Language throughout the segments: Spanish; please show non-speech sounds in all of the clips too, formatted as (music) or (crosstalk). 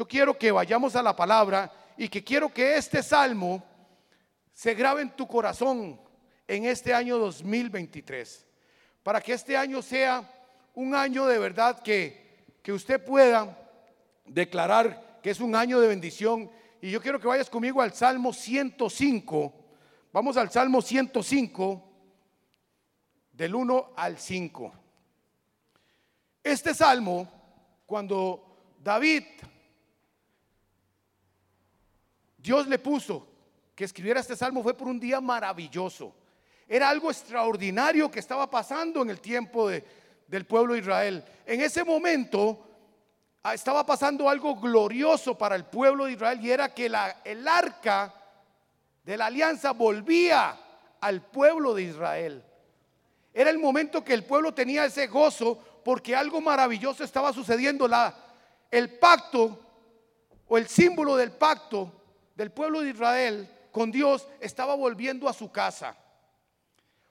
yo quiero que vayamos a la palabra y que quiero que este salmo se grabe en tu corazón en este año 2023. Para que este año sea un año de verdad que, que usted pueda declarar que es un año de bendición. Y yo quiero que vayas conmigo al Salmo 105. Vamos al Salmo 105, del 1 al 5. Este salmo, cuando David, Dios le puso que escribiera este salmo, fue por un día maravilloso. Era algo extraordinario que estaba pasando en el tiempo del pueblo de Israel. En ese momento ah, estaba pasando algo glorioso para el pueblo de Israel y era que la, el arca de la alianza volvía al pueblo de Israel. Era el momento que el pueblo tenía ese gozo porque algo maravilloso estaba sucediendo. La, el pacto o el símbolo del pacto del pueblo de Israel con Dios estaba volviendo a su casa.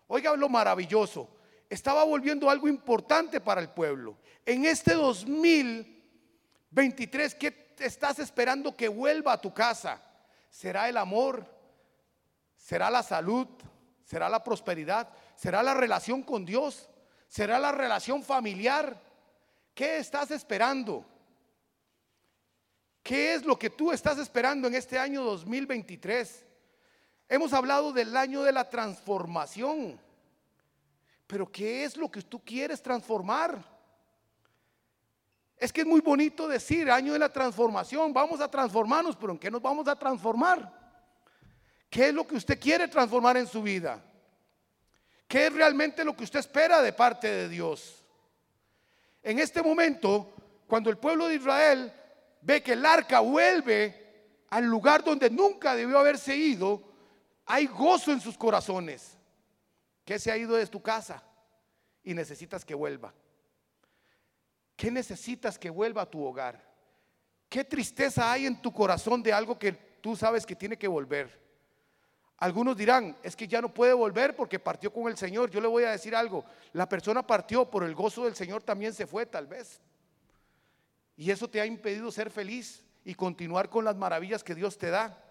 Oiga lo maravilloso. Estaba volviendo algo importante para el pueblo. En este 2023, ¿qué estás esperando que vuelva a tu casa? ¿Será el amor? ¿Será la salud? ¿Será la prosperidad? ¿Será la relación con Dios? ¿Será la relación familiar? ¿Qué estás esperando? ¿Qué es lo que tú estás esperando en este año 2023? Hemos hablado del año de la transformación. Pero ¿qué es lo que tú quieres transformar? Es que es muy bonito decir año de la transformación, vamos a transformarnos, pero ¿en qué nos vamos a transformar? ¿Qué es lo que usted quiere transformar en su vida? ¿Qué es realmente lo que usted espera de parte de Dios? En este momento, cuando el pueblo de Israel ve que el arca vuelve al lugar donde nunca debió haberse ido, hay gozo en sus corazones. Que se ha ido de tu casa y necesitas que vuelva. ¿Qué necesitas que vuelva a tu hogar? ¿Qué tristeza hay en tu corazón de algo que tú sabes que tiene que volver? Algunos dirán, es que ya no puede volver porque partió con el Señor. Yo le voy a decir algo, la persona partió por el gozo del Señor, también se fue tal vez. Y eso te ha impedido ser feliz y continuar con las maravillas que Dios te da.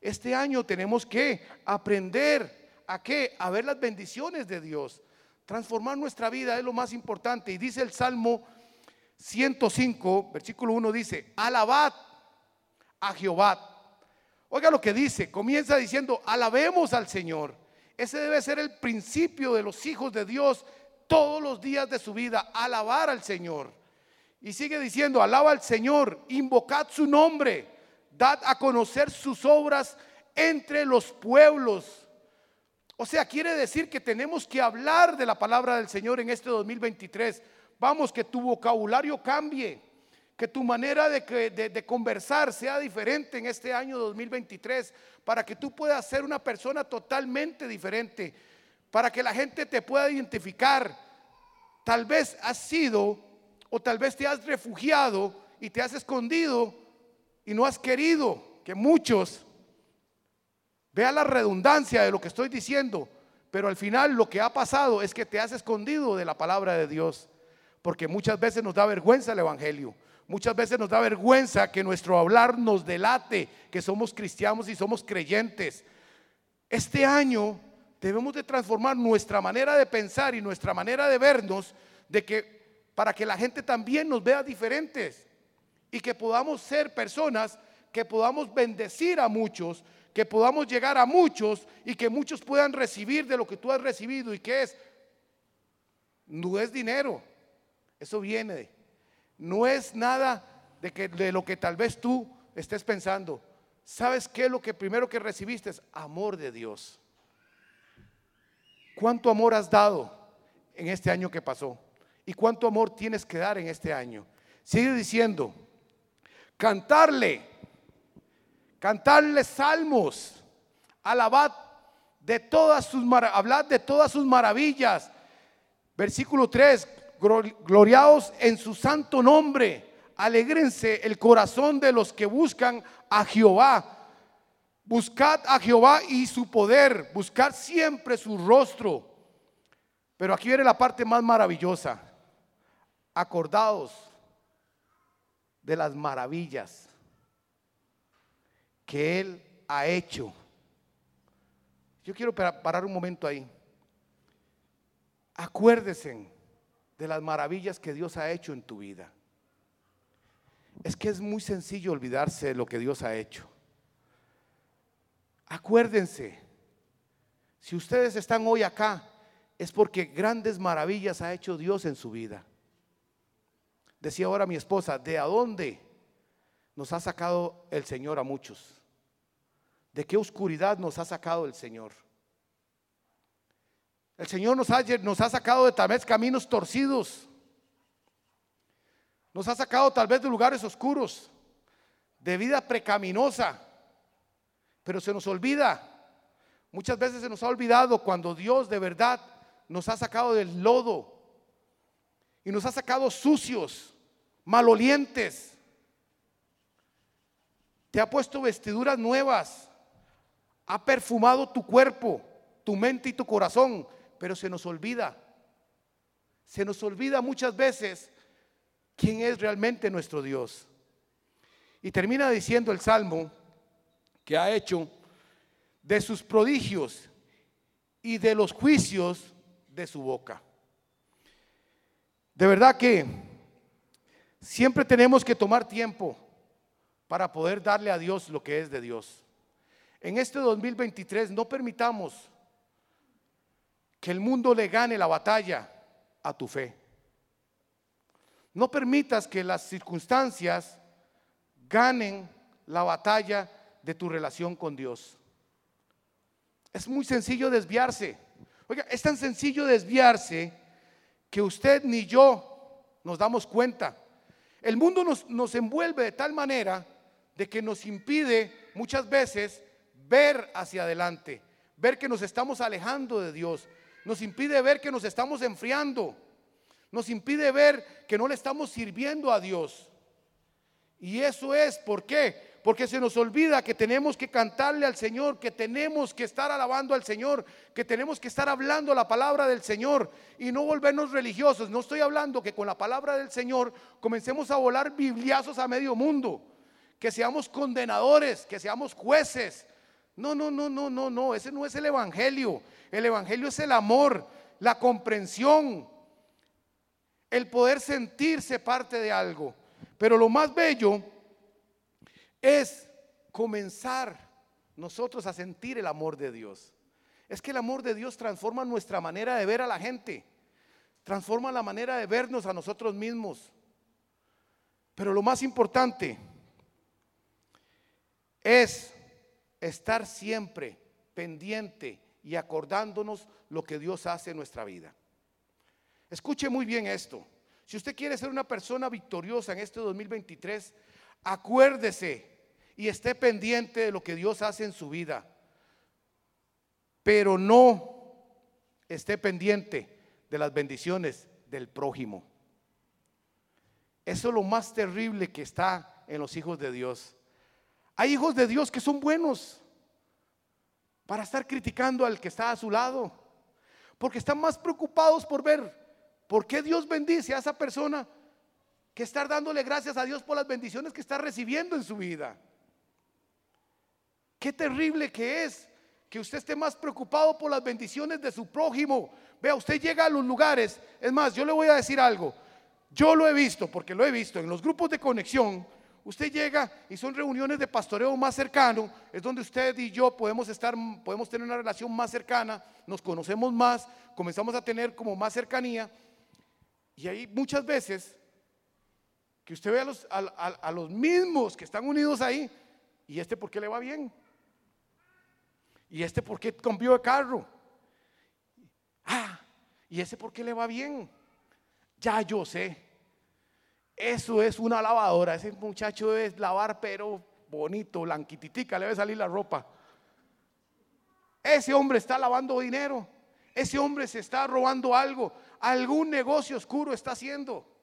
Este año tenemos que aprender a qué? A ver las bendiciones de Dios. Transformar nuestra vida es lo más importante. Y dice el Salmo 105, versículo 1 dice, alabad a Jehová Oiga lo que dice, comienza diciendo, alabemos al Señor. Ese debe ser el principio de los hijos de Dios todos los días de su vida, alabar al Señor. Y sigue diciendo, alaba al Señor, invocad su nombre, dad a conocer sus obras entre los pueblos. O sea, quiere decir que tenemos que hablar de la palabra del Señor en este 2023. Vamos, que tu vocabulario cambie que tu manera de, conversar sea diferente en este año 2023, para que tú puedas ser una persona totalmente diferente, para que la gente te pueda identificar. Tal vez has sido o tal vez te has refugiado y te has escondido y no has querido que muchos vean la redundancia de lo que estoy diciendo, pero al final lo que ha pasado es que te has escondido de la palabra de Dios, porque muchas veces nos da vergüenza el Evangelio. Muchas veces nos da vergüenza que nuestro hablar nos delate que somos cristianos y somos creyentes. Este año debemos de transformar nuestra manera de pensar y nuestra manera de vernos de que para que la gente también nos vea diferentes y que podamos ser personas que podamos bendecir a muchos, que podamos llegar a muchos y que muchos puedan recibir de lo que tú has recibido y que es no es dinero, eso viene no es nada de, que, de lo que tal vez tú estés pensando. ¿Sabes qué lo que primero que recibiste? Es amor de Dios. ¿Cuánto amor has dado en este año que pasó? ¿Y cuánto amor tienes que dar en este año? Sigue diciendo, cantarle, cantarle salmos, alabad de todas sus hablad de todas sus maravillas. Versículo 3, gloriaos en su santo nombre. Alegrense el corazón de los que buscan a Jehová. Buscad a Jehová y su poder. Buscad siempre su rostro. Pero aquí viene la parte más maravillosa. Acordaos de las maravillas que Él ha hecho. Yo quiero parar un momento ahí. Acuérdense de las maravillas que Dios ha hecho en tu vida. Es que es muy sencillo olvidarse de lo que Dios ha hecho. Acuérdense, si ustedes están hoy acá, es porque grandes maravillas ha hecho Dios en su vida. Decía ahora mi esposa, ¿de a dónde nos ha sacado el Señor a muchos? ¿De qué oscuridad nos ha sacado el Señor? El Señor nos ha, nos ha sacado de tal vez caminos torcidos. Nos ha sacado tal vez de lugares oscuros, de vida precaminosa. Pero se nos olvida. Muchas veces se nos ha olvidado cuando Dios de verdad nos ha sacado del lodo y nos ha sacado sucios, malolientes. Te ha puesto vestiduras nuevas, ha perfumado tu cuerpo, tu mente y tu corazón, pero se nos olvida. Se nos olvida muchas veces quién es realmente nuestro Dios. Y termina diciendo el Salmo que ha hecho de sus prodigios y de los juicios de su boca. De verdad que siempre tenemos que tomar tiempo para poder darle a Dios lo que es de Dios. En este 2023 no permitamos que el mundo le gane la batalla a tu fe. No permitas que las circunstancias ganen la batalla de tu relación con Dios. Es muy sencillo desviarse. Oiga, es tan sencillo desviarse que usted ni yo nos damos cuenta. El mundo nos, nos envuelve de tal manera de que nos impide muchas veces ver hacia adelante, ver que nos estamos alejando de Dios, nos impide ver que nos estamos enfriando, nos impide ver que no le estamos sirviendo a Dios. Y eso es, ¿por qué? Porque se nos olvida que tenemos que cantarle al Señor, que tenemos que estar alabando al Señor, que tenemos que estar hablando la palabra del Señor y no volvernos religiosos. No estoy hablando que con la palabra del Señor comencemos a volar bibliazos a medio mundo, que seamos condenadores, que seamos jueces. No, no, no, no, no, no, ese no es el Evangelio. El Evangelio es el amor, la comprensión, el poder sentirse parte de algo. Pero lo más bello es comenzar nosotros a sentir el amor de Dios. Es que el amor de Dios transforma nuestra manera de ver a la gente, transforma la manera de vernos a nosotros mismos. Pero lo más importante es estar siempre pendiente y acordándonos lo que Dios hace en nuestra vida. Escuche muy bien esto. Si usted quiere ser una persona victoriosa en este 2023, acuérdese y esté pendiente de lo que Dios hace en su vida. Pero no esté pendiente de las bendiciones del prójimo. Eso es lo más terrible que está en los hijos de Dios. Hay hijos de Dios que son buenos, para estar criticando al que está a su lado. Porque están más preocupados por ver por qué Dios bendice a esa persona que estar dándole gracias a Dios por las bendiciones que está recibiendo en su vida. Qué terrible que es que usted esté más preocupado por las bendiciones de su prójimo. Vea, usted llega a los lugares. Es más, yo le voy a decir algo. Yo lo he visto, porque lo he visto en los grupos de conexión. Usted llega y son reuniones de pastoreo más cercano, es donde usted y yo podemos estar, podemos tener una relación más cercana, nos conocemos más, comenzamos a tener como más cercanía. Y hay muchas veces que usted ve a los, mismos que están unidos ahí, y este por qué le va bien, y este por qué cambió de carro, ah, y ese por qué le va bien, ya yo sé. Eso es una lavadora. Ese muchacho debe lavar, pero bonito, blanquititica, le debe salir la ropa. Ese hombre está lavando dinero. Ese hombre se está robando algo. Algún negocio oscuro está haciendo.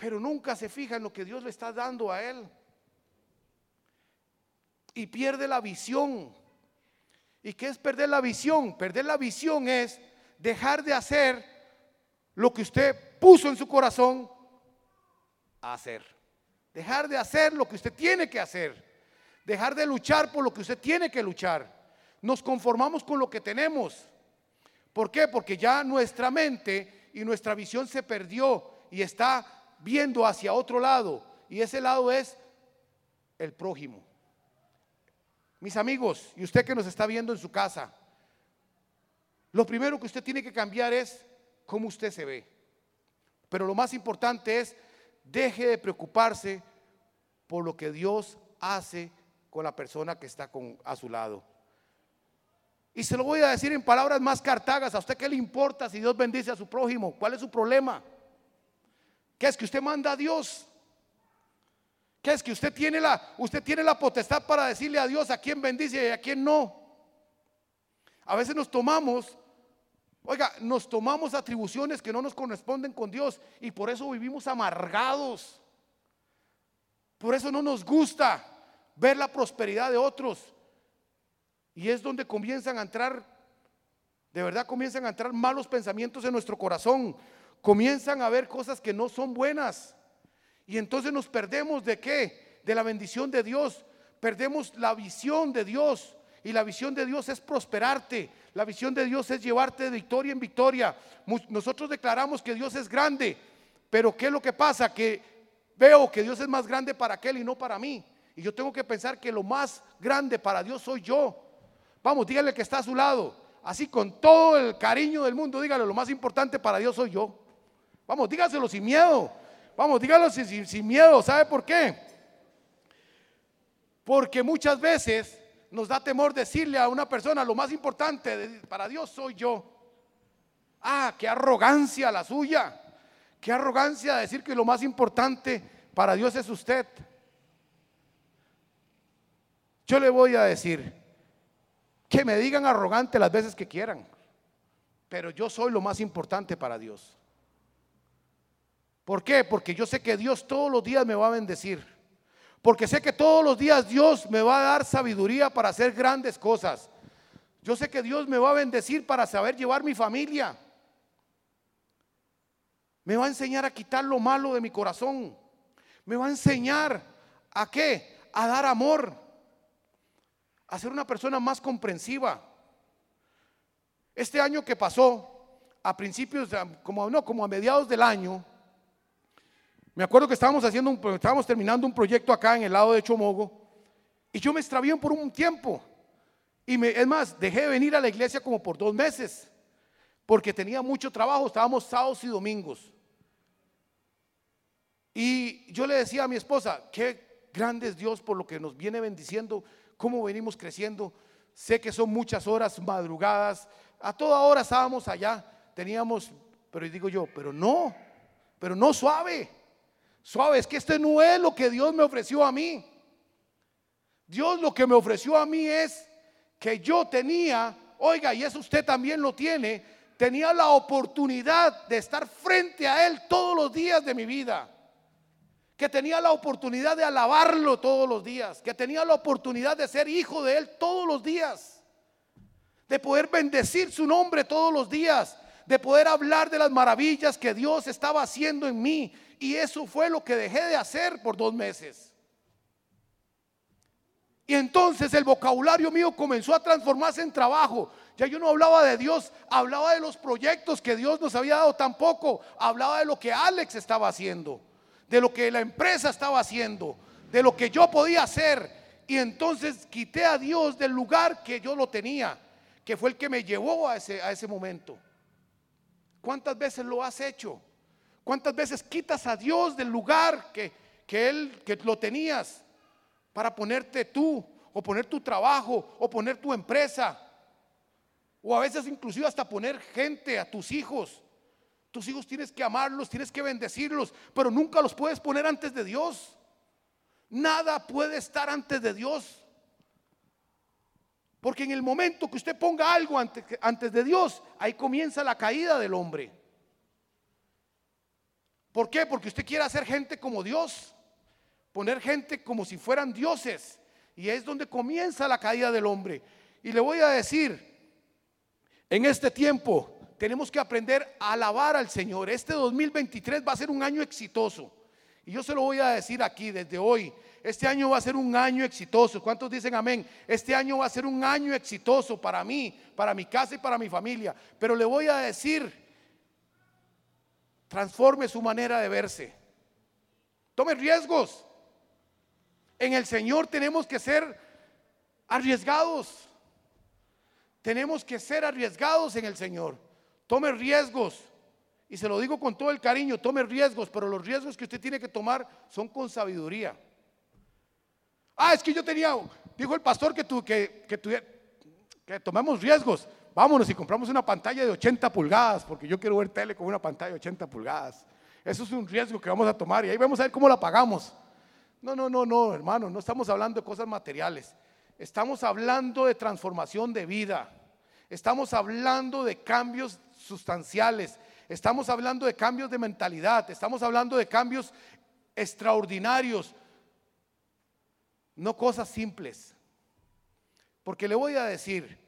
Pero nunca se fija en lo que Dios le está dando a él. Y pierde la visión. ¿Y qué es perder la visión? Perder la visión es dejar de hacer lo que usted puso en su corazón a hacer. Dejar de hacer lo que usted tiene que hacer. Dejar de luchar por lo que usted tiene que luchar. Nos conformamos con lo que tenemos. ¿Por qué? Porque ya nuestra mente y nuestra visión se perdió y está viendo hacia otro lado. Y ese lado es el prójimo. Mis amigos, y usted que nos está viendo en su casa, lo primero que usted tiene que cambiar es cómo usted se ve. Pero lo más importante es, deje de preocuparse por lo que Dios hace con la persona que está con, a su lado. Y se lo voy a decir en palabras más cartagas, ¿a usted qué le importa si Dios bendice a su prójimo? ¿Cuál es su problema? ¿Qué es que usted manda a Dios? ¿Qué es que usted tiene la usted tiene la potestad para decirle a Dios a quién bendice y a quién no? A veces nos tomamos Oiga, nos tomamos atribuciones que no nos corresponden con Dios y por eso vivimos amargados. Por eso no nos gusta ver la prosperidad de otros. Y es donde comienzan a entrar, de verdad comienzan a entrar malos pensamientos en nuestro corazón. Comienzan a ver cosas que no son buenas. Y entonces nos perdemos de qué? De la bendición de Dios. Perdemos la visión de Dios. Y la visión de Dios es prosperarte. La visión de Dios es llevarte de victoria en victoria. Nosotros declaramos que Dios es grande. Pero ¿qué es lo que pasa? Que veo que Dios es más grande para aquel y no para mí. Y yo tengo que pensar que lo más grande para Dios soy yo. Vamos, dígale que está a su lado. Así con todo el cariño del mundo, dígale, lo más importante para Dios soy yo. Vamos, dígaselo sin miedo. Vamos, dígalo sin, sin miedo. ¿Sabe por qué? Porque muchas veces nos da temor decirle a una persona, lo más importante para Dios soy yo. Ah, qué arrogancia la suya. Qué arrogancia decir que lo más importante para Dios es usted. Yo le voy a decir que me digan arrogante las veces que quieran, pero yo soy lo más importante para Dios. ¿Por qué? Porque yo sé que Dios todos los días me va a bendecir. Porque sé que todos los días Dios me va a dar sabiduría para hacer grandes cosas. Yo sé que Dios me va a bendecir para saber llevar mi familia. Me va a enseñar a quitar lo malo de mi corazón. Me va a enseñar a qué? A dar amor. A ser una persona más comprensiva. Este año que pasó, a principios, como no, como a mediados del año, me acuerdo que estábamos haciendo un, estábamos terminando un proyecto acá en el lado de Chomogo y yo me extravío por un tiempo. Y me, es más, dejé de venir a la iglesia como por dos meses porque tenía mucho trabajo, estábamos sábados y domingos. Y yo le decía a mi esposa, qué grande es Dios por lo que nos viene bendiciendo, cómo venimos creciendo. Sé que son muchas horas madrugadas, a toda hora estábamos allá, teníamos, pero digo yo, pero no, pero no suave. Suave, es que este no es lo que Dios me ofreció a mí. Dios lo que me ofreció a mí es que yo tenía, oiga, y eso usted también lo tiene, tenía la oportunidad de estar frente a Él todos los días de mi vida. Que tenía la oportunidad de alabarlo todos los días. Que tenía la oportunidad de ser hijo de Él todos los días. De poder bendecir su nombre todos los días. De poder hablar de las maravillas que Dios estaba haciendo en mí y eso fue lo que dejé de hacer por dos meses. Y entonces el vocabulario mío comenzó a transformarse en trabajo. Ya yo no hablaba de Dios, hablaba de los proyectos que Dios nos había dado tampoco. Hablaba de lo que Alex estaba haciendo, de lo que la empresa estaba haciendo, de lo que yo podía hacer. Y entonces quité a Dios del lugar que yo lo tenía, que fue el que me llevó a ese, a ese momento. ¿Cuántas veces lo has hecho? ¿Cuántas veces quitas a Dios del lugar que, Él, que lo tenías para ponerte tú, o poner tu trabajo, o poner tu empresa? O a veces inclusive hasta poner gente a tus hijos. Tus hijos tienes que amarlos, tienes que bendecirlos, pero nunca los puedes poner antes de Dios. Nada puede estar antes de Dios. Porque en el momento que usted ponga algo antes, antes de Dios, ahí comienza la caída del hombre. ¿Por qué? Porque usted quiere hacer gente como Dios, poner gente como si fueran dioses. Y es donde comienza la caída del hombre. Y le voy a decir, en este tiempo tenemos que aprender a alabar al Señor. Este 2023 va a ser un año exitoso. Y yo se lo voy a decir aquí desde hoy. Este año va a ser un año exitoso. ¿Cuántos dicen amén? Este año va a ser un año exitoso para mí, para mi casa y para mi familia. Pero le voy a decir, transforme su manera de verse. Tome riesgos. En el Señor tenemos que ser arriesgados. Tenemos que ser arriesgados en el Señor. Tome riesgos. Y se lo digo con todo el cariño, tome riesgos, pero los riesgos que usted tiene que tomar son con sabiduría. Ah, es que yo tenía, dijo el pastor que, tu, que, que, que tomemos riesgos. Vámonos y compramos una pantalla de 80 pulgadas, porque yo quiero ver tele con una pantalla de 80 pulgadas. Eso es un riesgo que vamos a tomar y ahí vamos a ver cómo la pagamos. No, no, no, no, hermano, no estamos hablando de cosas materiales. Estamos hablando de transformación de vida. Estamos hablando de cambios sustanciales. Estamos hablando de cambios de mentalidad. Estamos hablando de cambios extraordinarios. No cosas simples. Porque le voy a decir,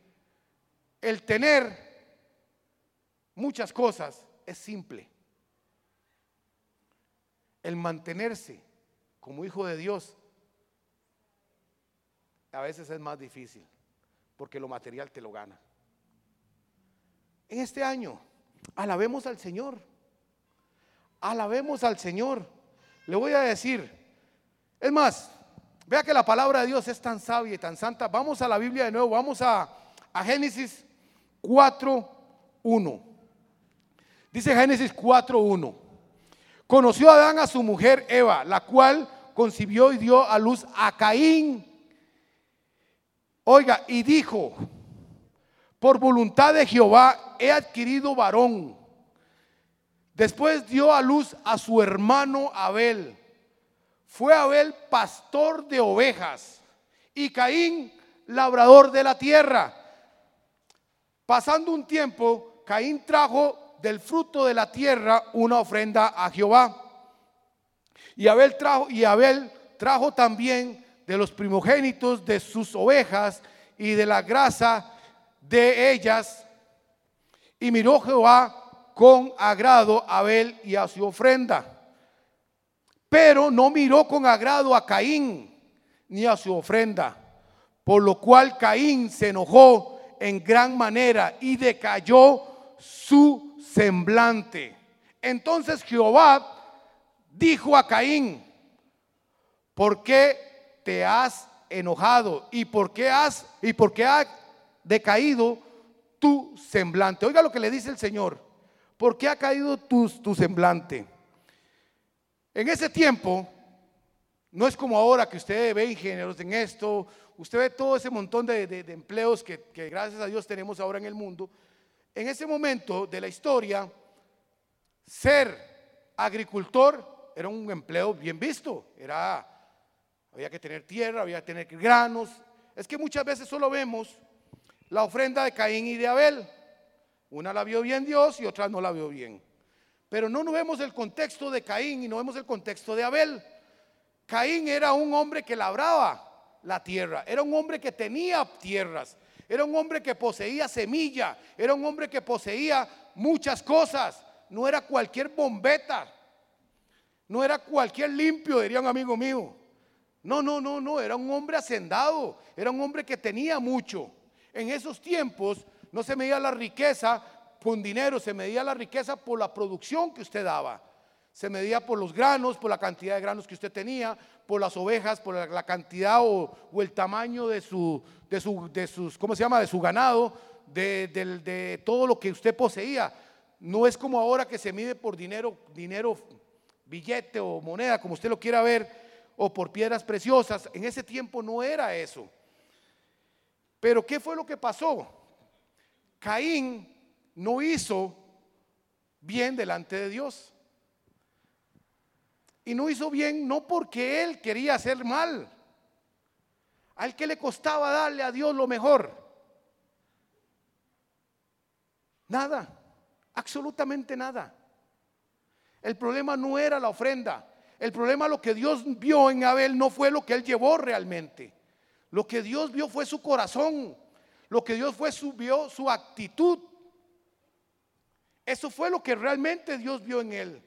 el tener muchas cosas es simple. El mantenerse como hijo de Dios a veces es más difícil, porque lo material te lo gana. En este año, alabemos al Señor. Alabemos al Señor. Le voy a decir, es más, vea que la palabra de Dios es tan sabia y tan santa. Vamos a la Biblia de nuevo, vamos a, a Génesis 4.1. Dice Génesis 4.1. Conoció Adán a su mujer Eva, la cual concibió y dio a luz a Caín Oiga, y dijo, por voluntad de Jehová he adquirido varón. Después dio a luz a su hermano Abel. Fue Abel pastor de ovejas y Caín labrador de la tierra. Pasando un tiempo, Caín trajo del fruto de la tierra una ofrenda a Jehová. Y Abel trajo y Abel trajo también de los primogénitos de sus ovejas y de la grasa de ellas. Y miró Jehová con agrado a Abel y a su ofrenda. Pero no miró con agrado a Caín ni a su ofrenda. Por lo cual Caín se enojó en gran manera y decayó su semblante. Entonces Jehová dijo a Caín, ¿por qué te has enojado y por qué has y por qué ha decaído tu semblante. Oiga lo que le dice el Señor. ¿Por qué ha caído tu, tu semblante? En ese tiempo, no es como ahora que usted ve ingenieros en esto, usted ve todo ese montón de, empleos que, que gracias a Dios tenemos ahora en el mundo. En ese momento de la historia, ser agricultor era un empleo bien visto, era había que tener tierra, había que tener granos. Es que muchas veces solo vemos la ofrenda de Caín y de Abel. Una la vio bien Dios y otra no la vio bien. Pero no vemos el contexto de Caín y no vemos el contexto de Abel. Caín era un hombre que labraba la tierra, era un hombre que tenía tierras, era un hombre que poseía semilla, era un hombre que poseía muchas cosas, no era cualquier bombeta, no era cualquier limpio, diría un amigo mío. No, no, no, no, era un hombre hacendado, era un hombre que tenía mucho. En esos tiempos no se medía la riqueza con dinero, se medía la riqueza por la producción que usted daba. Se medía por los granos, por la cantidad de granos que usted tenía, por las ovejas, por la, cantidad o, el tamaño de su, de su, de sus, ¿cómo se llama? De su ganado, de, de todo lo que usted poseía. No es como ahora que se mide por dinero, dinero, billete o moneda, como usted lo quiera ver, o por piedras preciosas. En ese tiempo no era eso. Pero ¿qué fue lo que pasó? Caín no hizo bien delante de Dios. Y no hizo bien no porque él quería hacer mal. Al que le costaba darle a Dios lo mejor. Nada, absolutamente nada. El problema no era la ofrenda, el problema, lo que Dios vio en Abel no fue lo que él llevó realmente. Lo que Dios vio fue su corazón. Lo que Dios fue su, actitud. Eso fue lo que realmente Dios vio en él.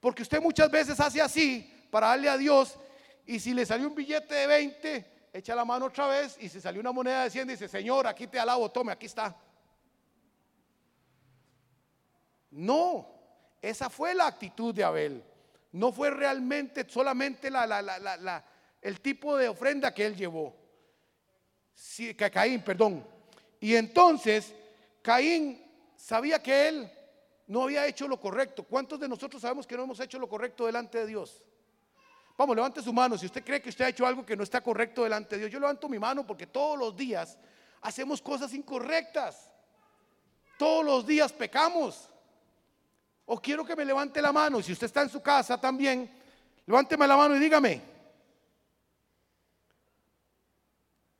Porque usted muchas veces hace así, para darle a Dios. Y si le salió un billete de 20, echa la mano otra vez. Y si salió una moneda de 100, dice, Señor, aquí te alabo, tome, aquí está. No, esa fue la actitud de Abel. No fue realmente solamente el tipo de ofrenda que él llevó. Sí, Caín, perdón. Y entonces Caín sabía que él no había hecho lo correcto. ¿Cuántos de nosotros sabemos que no hemos hecho lo correcto delante de Dios? Vamos, levante su mano. Si usted cree que usted ha hecho algo que no está correcto delante de Dios, yo levanto mi mano porque todos los días hacemos cosas incorrectas. Todos los días pecamos. O quiero que me levante la mano. Si usted está en su casa también, levánteme la mano y dígame.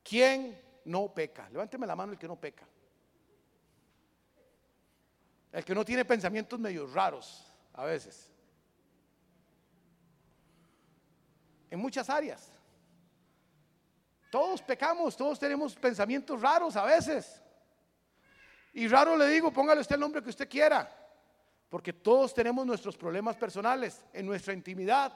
¿Quién no peca? Levánteme la mano el que no peca. El que no tiene pensamientos medio raros a veces. En muchas áreas. Todos pecamos, todos tenemos pensamientos raros a veces. Y raro le digo, póngale usted el nombre que usted quiera. Porque todos tenemos nuestros problemas personales en nuestra intimidad.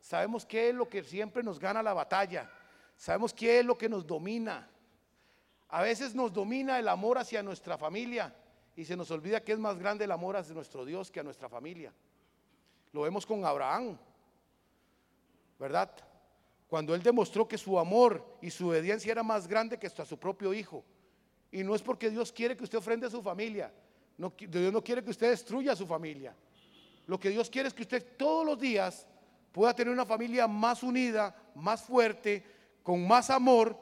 Sabemos qué es lo que siempre nos gana la batalla. Sabemos qué es lo que nos domina. A veces nos domina el amor hacia nuestra familia y se nos olvida que es más grande el amor hacia nuestro Dios que a nuestra familia. Lo vemos con Abraham, ¿verdad? Cuando él demostró que su amor y su obediencia era más grande que hasta su propio hijo. Y no es porque Dios quiere que usted ofrende a su familia, Dios no quiere que usted destruya a su familia. Lo que Dios quiere es que usted todos los días pueda tener una familia más unida, más fuerte, con más amor.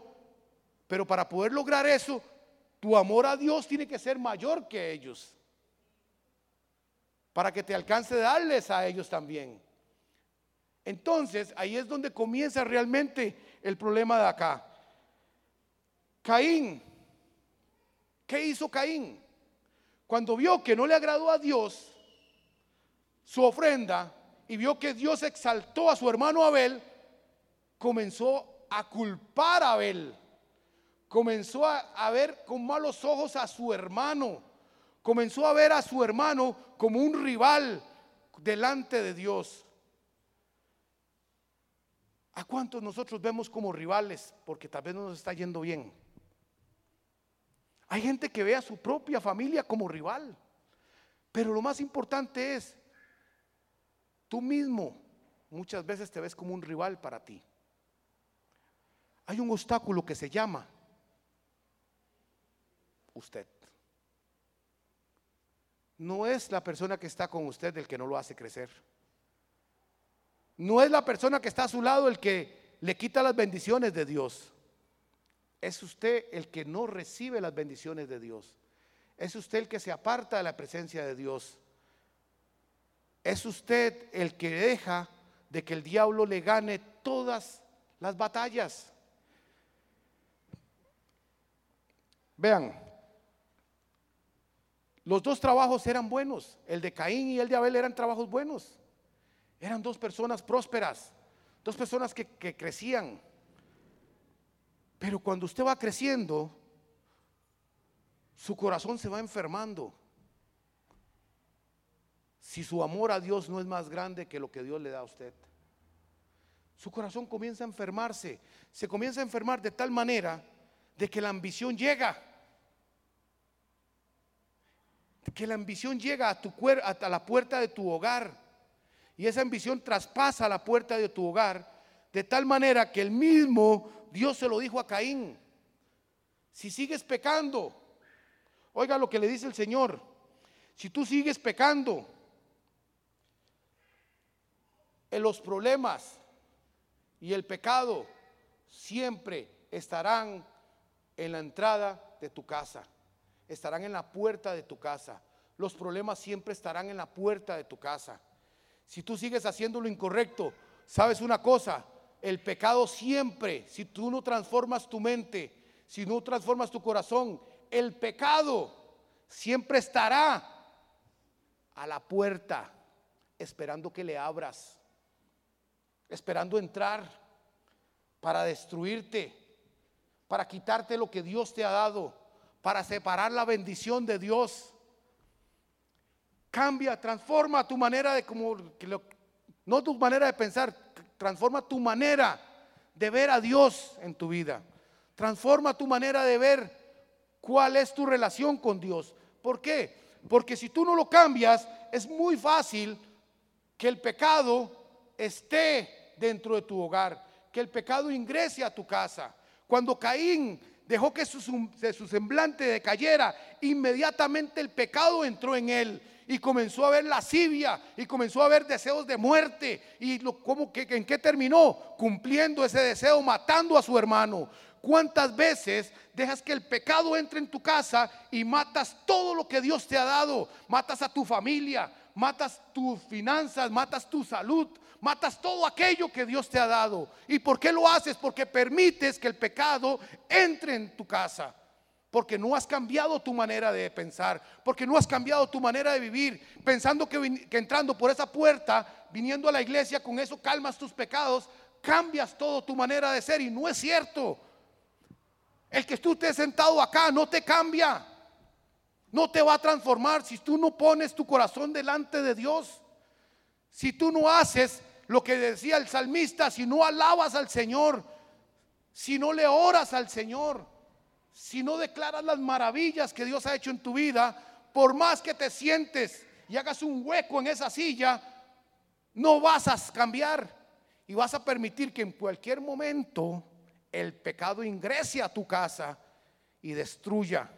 Pero para poder lograr eso, tu amor a Dios tiene que ser mayor que ellos. Para que te alcance darles a ellos también. Entonces, ahí es donde comienza realmente el problema de acá. Caín, ¿qué hizo Caín? Cuando vio que no le agradó a Dios su ofrenda y vio que Dios exaltó a su hermano Abel, comenzó a culpar a Abel. Comenzó a, ver con malos ojos a su hermano. Comenzó a ver a su hermano como un rival delante de Dios. ¿A cuántos nosotros vemos como rivales? Porque tal vez no nos está yendo bien. Hay gente que ve a su propia familia como rival. Pero lo más importante es, tú mismo muchas veces te ves como un rival para ti. Hay un obstáculo que se llama usted. No es la persona que está con usted el que no lo hace crecer. No es la persona que está a su lado el que le quita las bendiciones de Dios. Es usted el que no recibe las bendiciones de Dios. Es usted el que se aparta de la presencia de Dios. Es usted el que deja de que el diablo le gane todas las batallas. Vean, los dos trabajos eran buenos. El de Caín y el de Abel eran trabajos buenos. Eran dos personas prósperas, dos personas que, crecían. Pero cuando usted va creciendo, su corazón se va enfermando. Si su amor a Dios no es más grande que lo que Dios le da a usted. Su corazón comienza a enfermarse. Se comienza a enfermar de tal manera de que la ambición llega. Que la ambición llega a, tu, a la puerta de tu hogar. Y esa ambición traspasa la puerta de tu hogar de tal manera que el mismo Dios se lo dijo a Caín. Si sigues pecando, oiga lo que le dice el Señor. Si tú sigues pecando, en los problemas y el pecado siempre estarán en la entrada de tu casa, estarán en la puerta de tu casa. Los problemas siempre estarán en la puerta de tu casa. Si tú sigues haciendo lo incorrecto, sabes una cosa, el pecado siempre, si tú no transformas tu mente, si no transformas tu corazón, el pecado siempre estará a la puerta esperando que le abras, esperando entrar para destruirte, para quitarte lo que Dios te ha dado, para separar la bendición de Dios. Cambia, transforma tu manera de como no tu manera de pensar, transforma tu manera de ver a Dios en tu vida. Transforma tu manera de ver cuál es tu relación con Dios. ¿Por qué? Porque si tú no lo cambias, es muy fácil que el pecado esté dentro de tu hogar, que el pecado ingrese a tu casa. Cuando Caín dejó que su, semblante decayera, inmediatamente el pecado entró en él y comenzó a ver lascivia y comenzó a ver deseos de muerte. ¿Y lo, cómo, que, en qué terminó? Cumpliendo ese deseo, matando a su hermano. ¿Cuántas veces dejas que el pecado entre en tu casa y matas todo lo que Dios te ha dado? Matas a tu familia, matas tus finanzas, matas tu salud, matas todo aquello que Dios te ha dado. ¿Y por qué lo haces? Porque permites que el pecado entre en tu casa. Porque no has cambiado tu manera de pensar, porque no has cambiado tu manera de vivir, pensando que, entrando por esa puerta, viniendo a la iglesia, con eso calmas tus pecados, cambias todo tu manera de ser y no es cierto. El que tú estés sentado acá no te cambia. No te va a transformar si tú no pones tu corazón delante de Dios. Si tú no haces lo que decía el salmista, si no alabas al Señor, si no le oras al Señor, si no declaras las maravillas que Dios ha hecho en tu vida, por más que te sientes y hagas un hueco en esa silla, no vas a cambiar y vas a permitir que en cualquier momento el pecado ingrese a tu casa y destruya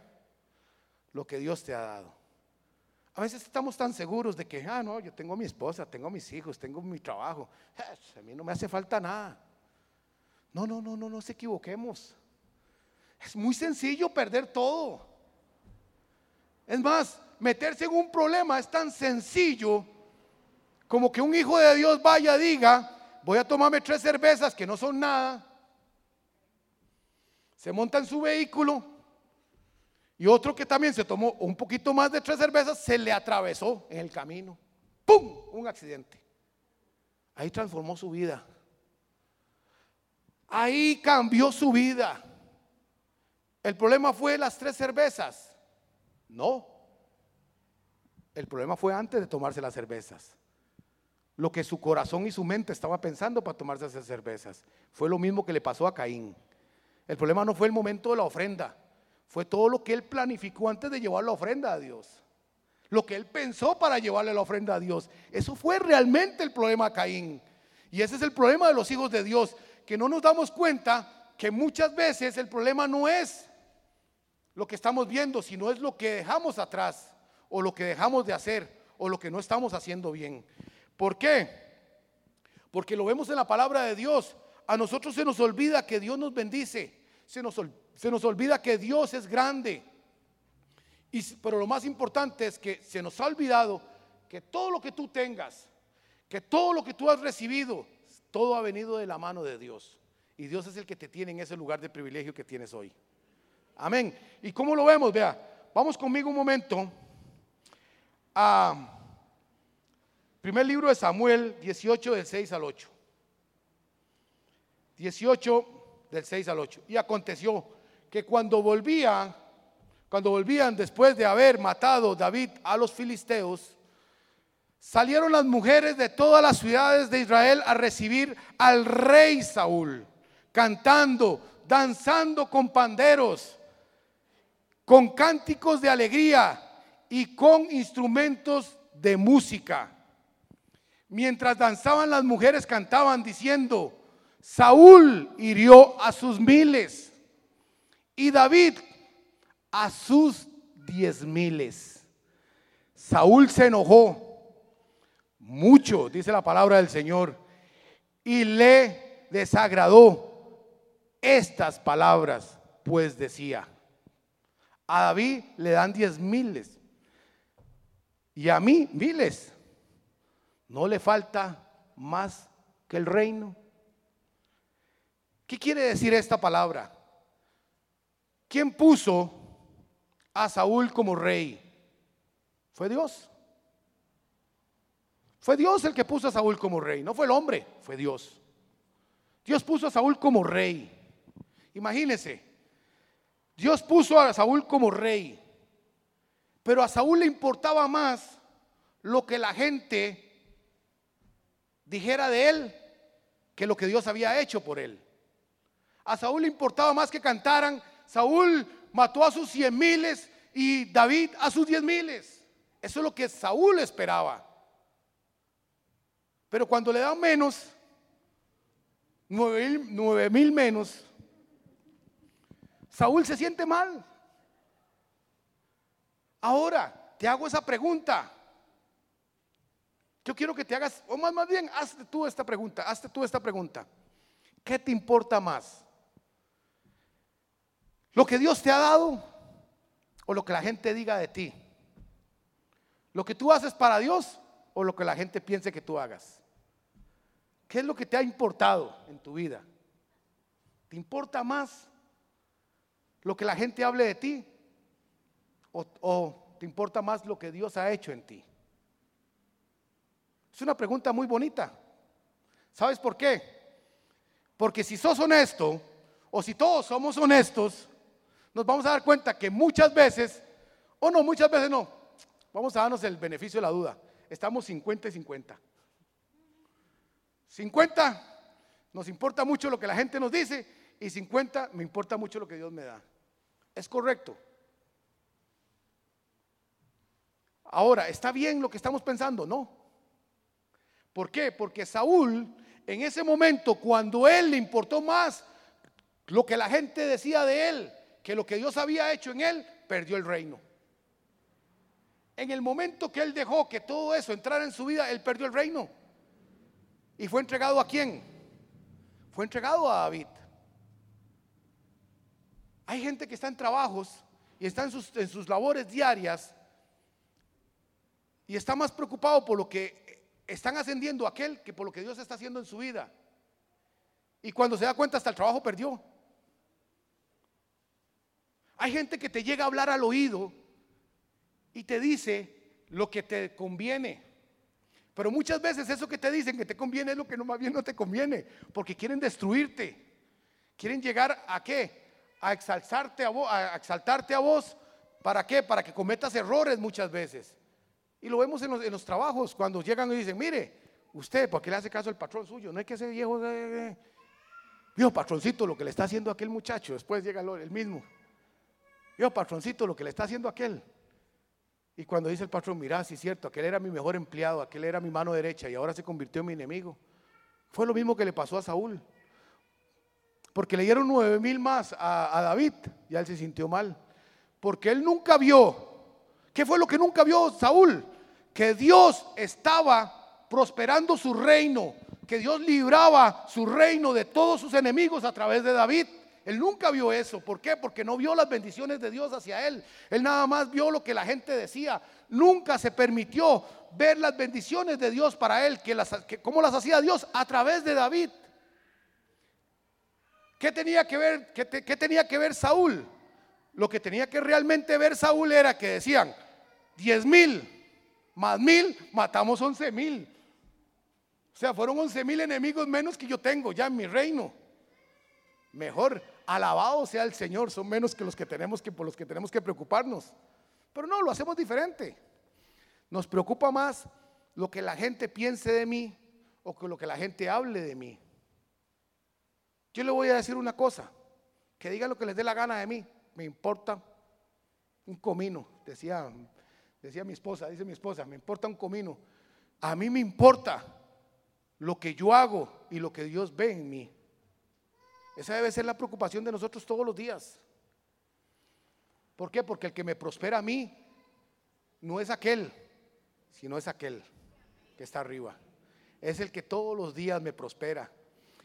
lo que Dios te ha dado. A veces estamos tan seguros de que, ah, no, yo tengo a mi esposa, tengo a mis hijos, tengo mi trabajo, a mí no me hace falta nada. No, no, no, no, no se equivoquemos. Es muy sencillo perder todo. Es más, meterse en un problema es tan sencillo como que un hijo de Dios vaya diga, voy a tomarme tres cervezas que no son nada. Se monta en su vehículo y otro que también se tomó un poquito más de tres cervezas, se le atravesó en el camino. ¡Pum! Un accidente. Ahí transformó su vida. Ahí cambió su vida. ¿El problema fue las tres cervezas? No. El problema fue antes de tomarse las cervezas. Lo que su corazón y su mente estaba pensando para tomarse esas cervezas. Fue lo mismo que le pasó a Caín. El problema no fue el momento de la ofrenda. Fue todo lo que él planificó antes de llevar la ofrenda a Dios. Lo que él pensó para llevarle la ofrenda a Dios. Eso fue realmente el problema a Caín. Y ese es el problema de los hijos de Dios. Que no nos damos cuenta que muchas veces el problema no es lo que estamos viendo, sino es lo que dejamos atrás o lo que dejamos de hacer o lo que no estamos haciendo bien. ¿Por qué? Porque lo vemos en la palabra de Dios. A nosotros se nos olvida que Dios nos bendice. Se nos se nos olvida que Dios es grande. Y, pero lo más importante es que se nos ha olvidado que todo lo que tú tengas, que todo lo que tú has recibido, todo ha venido de la mano de Dios. Y Dios es el que te tiene en ese lugar de privilegio que tienes hoy. Amén. ¿Y cómo lo vemos? Vea, vamos conmigo un momento a primer libro de Samuel 18 del 6 al 8. 18 del 6 al 8. Y aconteció que cuando volvían, cuando volvían después de haber matado David a los filisteos, salieron las mujeres de todas las ciudades de Israel a recibir al rey Saúl, cantando, danzando con panderos, con cánticos de alegría y con instrumentos de música. Mientras danzaban las mujeres cantaban diciendo, Saúl hirió a sus miles y David a sus diez miles. Saúl se enojó mucho, dice la palabra del Señor, y le desagradó estas palabras, pues decía, a David le dan diez miles y a mí miles. No le falta más que el reino. ¿Qué quiere decir esta palabra? ¿Quién puso a Saúl como rey? Fue Dios. Fue Dios el que puso a Saúl como rey, no fue el hombre, fue Dios. Dios puso a Saúl como rey. Imagínense, Dios puso a Saúl como rey, pero a Saúl le importaba más lo que la gente dijera de él que lo que Dios había hecho por él. A Saúl le importaba más que cantaran. Saúl mató a sus cien miles y David a sus diez miles. Eso es lo que Saúl esperaba. Pero cuando le dan menos, nueve mil, menos, Saúl se siente mal. Ahora, te hago esa pregunta. Yo quiero que te hagas, o más, más bien, hazte tú esta pregunta, hazte tú esta pregunta. ¿Qué te importa más? ¿Lo que Dios te ha dado o lo que la gente diga de ti? ¿Lo que tú haces para Dios o lo que la gente piense que tú hagas? ¿Qué es lo que te ha importado en tu vida? ¿Te importa más lo que la gente hable de ti o, o te importa más lo que Dios ha hecho en ti? Es una pregunta muy bonita. ¿Sabes por qué? Porque si sos honesto, o si todos somos honestos, nos vamos a dar cuenta que muchas veces, o no, muchas veces no, vamos a darnos el beneficio de la duda. Estamos 50 y 50. 50 nos importa mucho lo que la gente nos dice y 50 me importa mucho lo que Dios me da. ¿Es correcto? Ahora, ¿está bien lo que estamos pensando? No. ¿Por qué? Porque Saúl, en ese momento, cuando él le importó más lo que la gente decía de él, que lo que Dios había hecho en él, perdió el reino. En el momento que él dejó que todo eso entrara en su vida, él perdió el reino. ¿Y fue entregado a quién? Fue entregado a David. Hay gente que está en trabajos y está en sus, labores diarias y está más preocupado por lo que están ascendiendo aquel que por lo que Dios está haciendo en su vida. Y cuando se da cuenta hasta el trabajo perdió. Hay gente que te llega a hablar al oído y te dice lo que te conviene. Pero muchas veces eso que te dicen que te conviene es lo que no más bien no te conviene, porque quieren destruirte. Quieren llegar a qué? A exaltarte a vos, a exaltarte a vos. ¿Para qué? Para que cometas errores muchas veces. Y lo vemos en los, trabajos, cuando llegan y dicen, mire, usted, ¿por qué le hace caso al patrón suyo? No hay que ser viejo, viejo patroncito, lo que le está haciendo aquel muchacho. Después llega el mismo. Viejo patroncito, lo que le está haciendo aquel. Y cuando dice el patrón, mira, si es cierto, aquel era mi mejor empleado, aquel era mi mano derecha y ahora se convirtió en mi enemigo. Fue lo mismo que le pasó a Saúl. Porque le dieron nueve mil más a, a David y él se sintió mal. Porque él nunca vio. ¿Qué fue lo que nunca vio Saúl? que Dios estaba prosperando su reino, que Dios libraba su reino de todos sus enemigos a través de David. Él nunca vio eso. ¿Por qué? Porque no vio las bendiciones de Dios hacia él. Él nada más vio lo que la gente decía. Nunca se permitió ver las bendiciones de Dios para él, que las, cómo las hacía Dios a través de David. ¿Qué tenía que ver, qué, tenía que ver Saúl? Lo que tenía que realmente ver Saúl era que decían, diez mil más mil, matamos once mil. O sea, fueron once mil enemigos menos que yo tengo ya en mi reino. Mejor, alabado sea el Señor, son menos que los que tenemos que por los que tenemos que preocuparnos. Pero no, lo hacemos diferente. Nos preocupa más lo que la gente piense de mí o que lo que la gente hable de mí. Yo le voy a decir una cosa, que digan lo que les dé la gana de mí, me importa un comino, decía Decía mi esposa, dice mi esposa, me importa un comino. A mí me importa lo que yo hago y lo que Dios ve en mí. Esa debe ser la preocupación de nosotros todos los días. ¿Por qué? Porque el que me prospera a mí no es aquel, sino es aquel que está arriba. Es el que todos los días me prospera.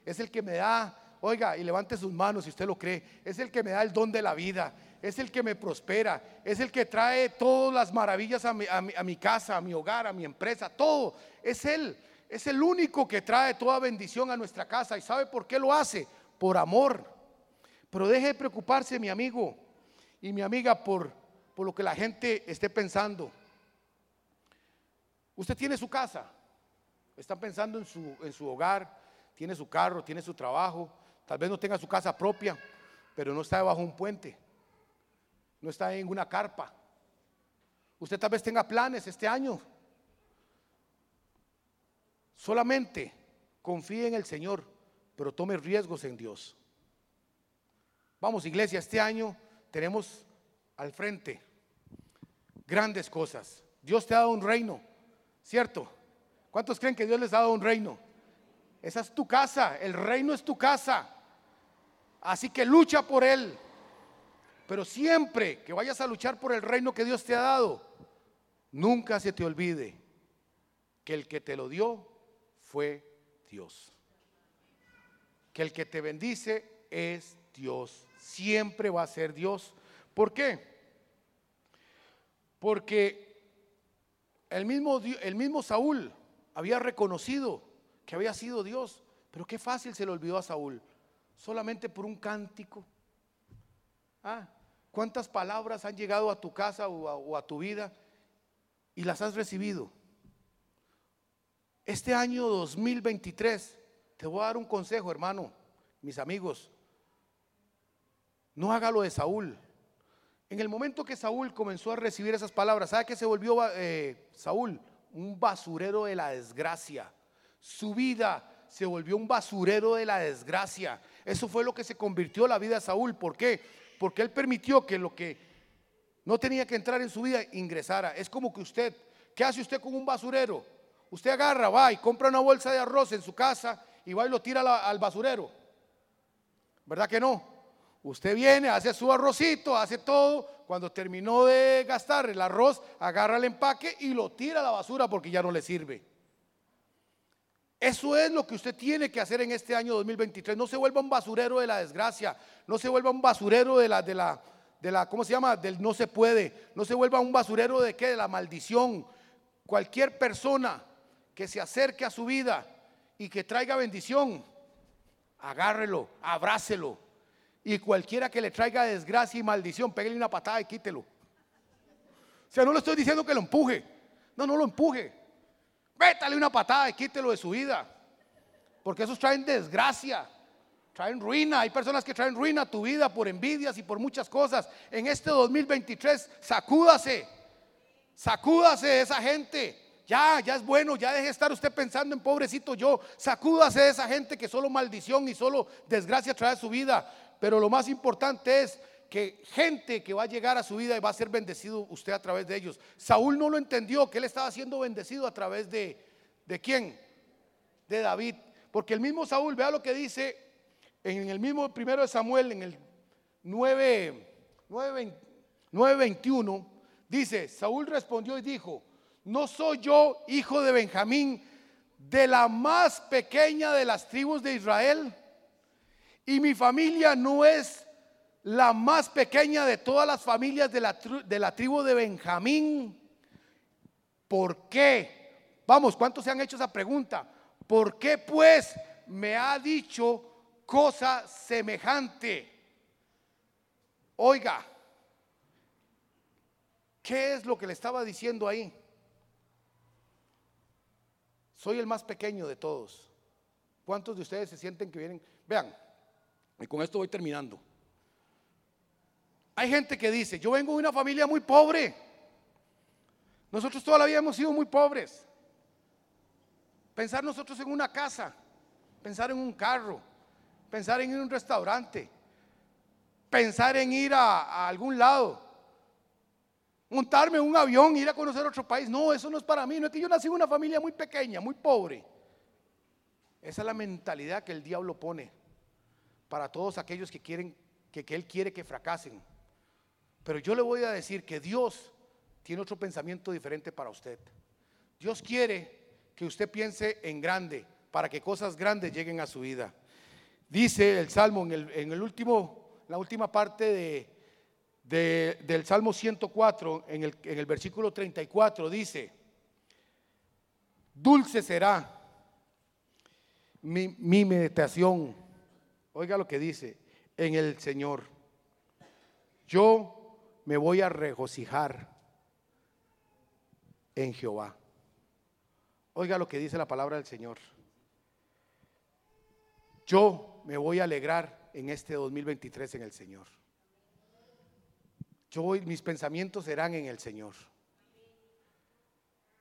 Es el que me da, oiga, y levante sus manos si usted lo cree. Es el que me da el don de la vida es el que me prospera, es el que trae todas las maravillas a mi, casa, a mi hogar, a mi empresa, todo. Es Él, es el único que trae toda bendición a nuestra casa. ¿Y sabe por qué lo hace? Por amor. Pero deje de preocuparse, mi amigo y mi amiga, por, por lo que la gente esté pensando. Usted tiene su casa, está pensando en su, en su hogar, tiene su carro, tiene su trabajo, tal vez no tenga su casa propia, pero no está debajo de un puente no está en una carpa. Usted tal vez tenga planes este año. Solamente confíe en el Señor. Pero tome riesgos en Dios. Vamos, iglesia, este año tenemos al frente grandes cosas. Dios te ha dado un reino, ¿cierto? ¿Cuántos creen que Dios les ha dado un reino? Esa es tu casa, el reino es tu casa. Así que lucha por él. Pero siempre que vayas a luchar por el reino que Dios te ha dado, nunca se te olvide que el que te lo dio fue Dios. Que el que te bendice es Dios. Siempre va a ser Dios. ¿Por qué? Porque el mismo, el mismo Saúl había reconocido que había sido Dios, pero qué fácil se le olvidó a Saúl, solamente por un cántico. Ah, ¿cuántas palabras han llegado a tu casa o a, o a tu vida y las has recibido? Este año 2023, te voy a dar un consejo, hermano, mis amigos. No haga lo de Saúl. En el momento que Saúl comenzó a recibir esas palabras, ¿sabe que se volvió eh, Saúl? Un basurero de la desgracia. Su vida se volvió un basurero de la desgracia. Eso fue lo que se convirtió la vida de Saúl. ¿Por qué? Porque él permitió que lo que no tenía que entrar en su vida ingresara. Es como que usted, ¿qué hace usted con un basurero? Usted agarra, va y compra una bolsa de arroz en su casa y va y lo tira al basurero. ¿Verdad que no? Usted viene, hace su arrocito, hace todo. Cuando terminó de gastar el arroz, agarra el empaque y lo tira a la basura porque ya no le sirve. Eso es lo que usted tiene que hacer en este año 2023. No se vuelva un basurero de la desgracia, no se vuelva un basurero de la, de la, de la, ¿cómo se llama? Del no se puede. No se vuelva un basurero de qué? De la maldición. Cualquier persona que se acerque a su vida y que traiga bendición, agárrelo, abrácelo y cualquiera que le traiga desgracia y maldición, pégale una patada y quítelo. O sea, no le estoy diciendo que lo empuje. No, no lo empuje. Vétale una patada y quítelo de su vida. Porque esos traen desgracia, traen ruina. Hay personas que traen ruina a tu vida por envidias y por muchas cosas. En este 2023, sacúdase. Sacúdase de esa gente. Ya, ya es bueno, ya deje de estar usted pensando en pobrecito yo. Sacúdase de esa gente que solo maldición y solo desgracia trae su vida. Pero lo más importante es que gente que va a llegar a su vida y va a ser bendecido usted a través de ellos. Saúl no lo entendió, que él estaba siendo bendecido a través de, ¿de quién? De David. Porque el mismo Saúl, vea lo que dice en el mismo primero de Samuel, en el 9, 9, dice, Saúl respondió y dijo, no soy yo hijo de Benjamín, de la más pequeña de las tribus de Israel. Y mi familia no es la más pequeña de todas las familias de la, de la tribu de Benjamín. ¿Por qué? Vamos, ¿cuántos se han hecho esa pregunta? ¿Por qué pues me ha dicho cosa semejante? Oiga, ¿qué es lo que le estaba diciendo ahí? Soy el más pequeño de todos. ¿Cuántos de ustedes se sienten que vienen? Vean, y con esto voy terminando. Hay gente que dice, yo vengo de una familia muy pobre. Nosotros toda la vida hemos sido muy pobres. Pensar nosotros en una casa, pensar en un carro, pensar en ir a un restaurante, pensar en ir a, a algún lado, montarme en un avión, ir a conocer otro país. No, eso no es para mí. No es que yo nací en una familia muy pequeña, muy pobre. Esa es la mentalidad que el diablo pone para todos aquellos que quieren, que, Él quiere que fracasen. Pero yo le voy a decir que Dios tiene otro pensamiento diferente para usted. Dios quiere que usted piense en grande para que cosas grandes lleguen a su vida. Dice el Salmo en el, en el último, la última parte de, del Salmo 104, en el, en el versículo 34, dice, dulce será mi, mi meditación Oiga lo que dice en el Señor. Yo me voy a regocijar en Jehová. Oiga lo que dice la palabra del Señor. Yo me voy a alegrar en este 2023 en el Señor. Yo mis pensamientos serán en el Señor.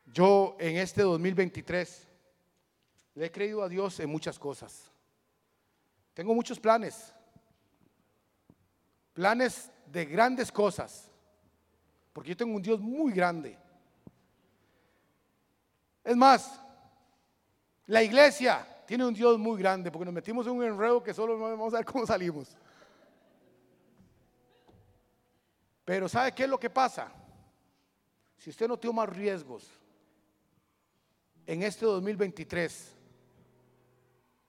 Yo en este 2023 le he creído a Dios en muchas cosas. Tengo muchos planes. Planes de grandes cosas. Porque yo tengo un Dios muy grande. Es más, la iglesia tiene un Dios muy grande porque nos metimos en un enredo que solo vamos a ver cómo salimos. Pero ¿sabe qué es lo que pasa? Si usted no toma riesgos en este 2023,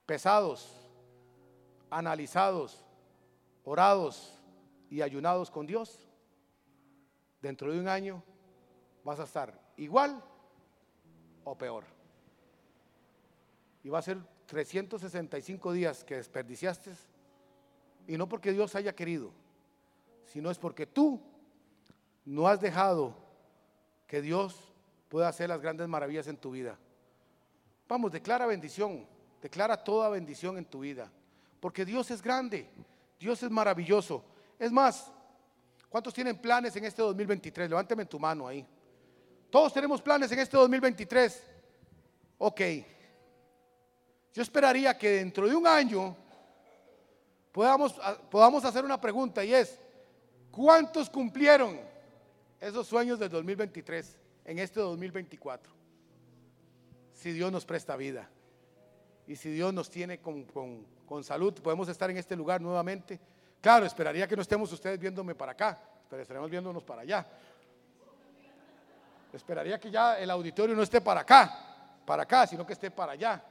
pesados, analizados, orados y ayunados con Dios, dentro de un año vas a estar igual o peor. Y va a ser 365 días que desperdiciaste, y no porque Dios haya querido, sino es porque tú no has dejado que Dios pueda hacer las grandes maravillas en tu vida. Vamos, declara bendición, declara toda bendición en tu vida, porque Dios es grande, Dios es maravilloso. Es más, ¿cuántos tienen planes en este 2023? Levánteme tu mano ahí. Todos tenemos planes en este 2023. Ok. Yo esperaría que dentro de un año podamos, podamos hacer una pregunta y es, ¿cuántos cumplieron esos sueños del 2023 en este 2024? Si Dios nos presta vida y si Dios nos tiene con, con salud, podemos estar en este lugar nuevamente. Claro, esperaría que no estemos ustedes viéndome para acá, pero estaremos viéndonos para allá. Esperaría que ya el auditorio no esté para acá, para acá, sino que esté para allá.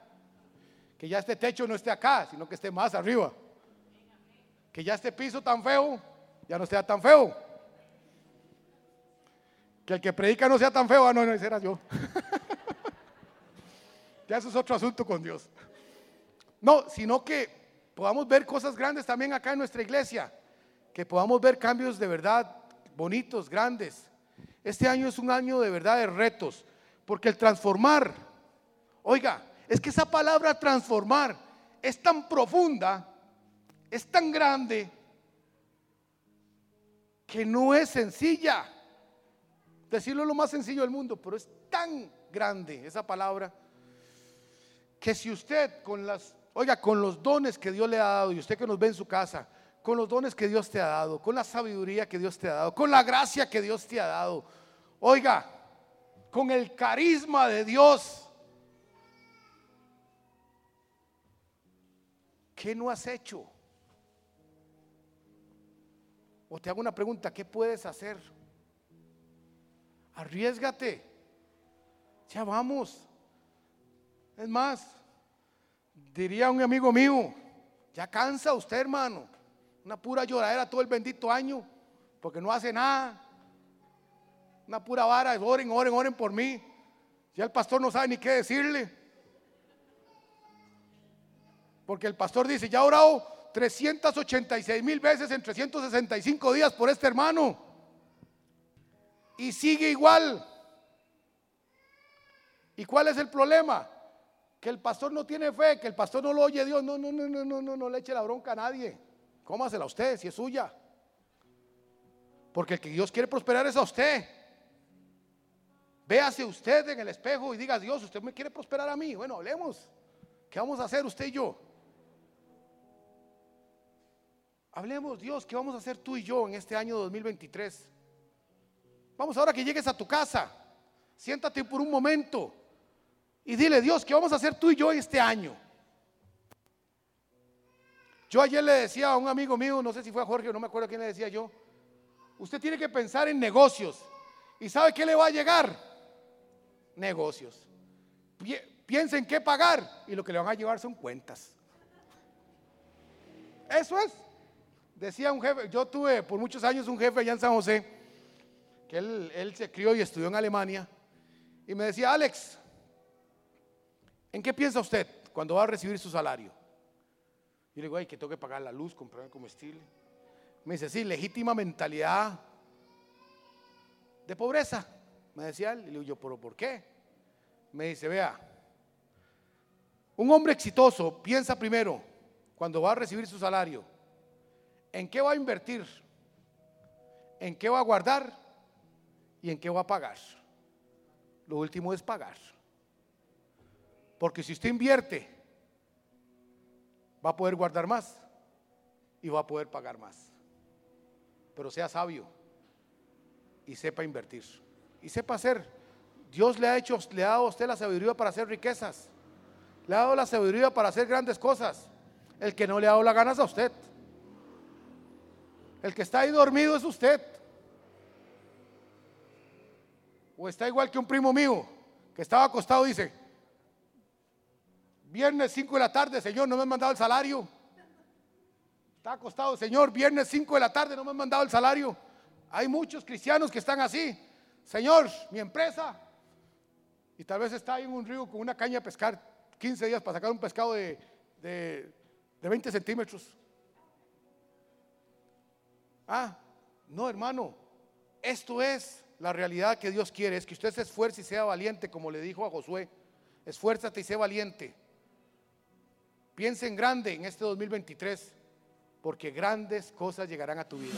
Que ya este techo no esté acá, sino que esté más arriba. Que ya este piso tan feo, ya no sea tan feo. Que el que predica no sea tan feo, ah, no, no, ese era yo. (laughs) ya eso es otro asunto con Dios. No, sino que podamos ver cosas grandes también acá en nuestra iglesia. Que podamos ver cambios de verdad bonitos, grandes este año es un año de verdad de retos, porque el transformar, oiga, es que esa palabra transformar es tan profunda, es tan grande, que no es sencilla. Decirlo lo más sencillo del mundo, pero es tan grande esa palabra, que si usted con las, oiga, con los dones que Dios le ha dado, y usted que nos ve en su casa, con los dones que Dios te ha dado, con la sabiduría que Dios te ha dado, con la gracia que Dios te ha dado, Oiga, con el carisma de Dios. ¿Qué no has hecho? O te hago una pregunta, ¿qué puedes hacer? Arriesgate. Ya vamos. Es más, diría un amigo mío, ya cansa usted, hermano. Una pura lloradera todo el bendito año, porque no hace nada. Una pura vara, oren, oren, oren por mí. Ya el pastor no sabe ni qué decirle. Porque el pastor dice, ya orado 386 mil veces en 365 días por este hermano. Y sigue igual. ¿Y cuál es el problema? Que el pastor no tiene fe, que el pastor no lo oye Dios. No, no, no, no, no, no, no le eche la bronca a nadie. Cómasela a usted si es suya. Porque el que Dios quiere prosperar es a usted. Véase usted en el espejo y diga, Dios, usted me quiere prosperar a mí. Bueno, hablemos. ¿Qué vamos a hacer usted y yo? Hablemos, Dios, ¿qué vamos a hacer tú y yo en este año 2023? Vamos ahora que llegues a tu casa, siéntate por un momento y dile, Dios, ¿qué vamos a hacer tú y yo este año? Yo ayer le decía a un amigo mío, no sé si fue a Jorge o no me acuerdo quién le decía yo, usted tiene que pensar en negocios. ¿Y sabe qué le va a llegar? negocios. Piensen qué pagar y lo que le van a llevar son cuentas. Eso es. Decía un jefe, yo tuve por muchos años un jefe allá en San José, que él, se crió y estudió en Alemania, y me decía, Alex, ¿en qué piensa usted cuando va a recibir su salario? Y le digo, ay, que tengo que pagar la luz, comprar el comestible. Me dice, sí, legítima mentalidad de pobreza. Me decía él, y le digo yo, ¿pero por qué? Me dice, vea, un hombre exitoso piensa primero, cuando va a recibir su salario, en qué va a invertir, en qué va a guardar y en qué va a pagar. Lo último es pagar. Porque si usted invierte va a poder guardar más y va a poder pagar más. Pero sea sabio y sepa invertir y sepa hacer. Dios le ha hecho, le ha dado a usted la sabiduría para hacer riquezas. Le ha dado la sabiduría para hacer grandes cosas. El que no le ha dado la ganas a usted. El que está ahí dormido es usted. O está igual que un primo mío que estaba acostado dice, viernes 5 de la tarde, Señor, no me han mandado el salario. Está acostado, Señor, viernes 5 de la tarde, no me han mandado el salario. Hay muchos cristianos que están así. Señor, mi empresa. Y tal vez está ahí en un río con una caña a pescar 15 días para sacar un pescado de, de, de 20 centímetros. Ah, no, hermano. Esto es la realidad que Dios quiere. Es que usted se esfuerce y sea valiente, como le dijo a Josué. Esfuérzate y sé valiente. Piensa en grande en este 2023, porque grandes cosas llegarán a tu vida.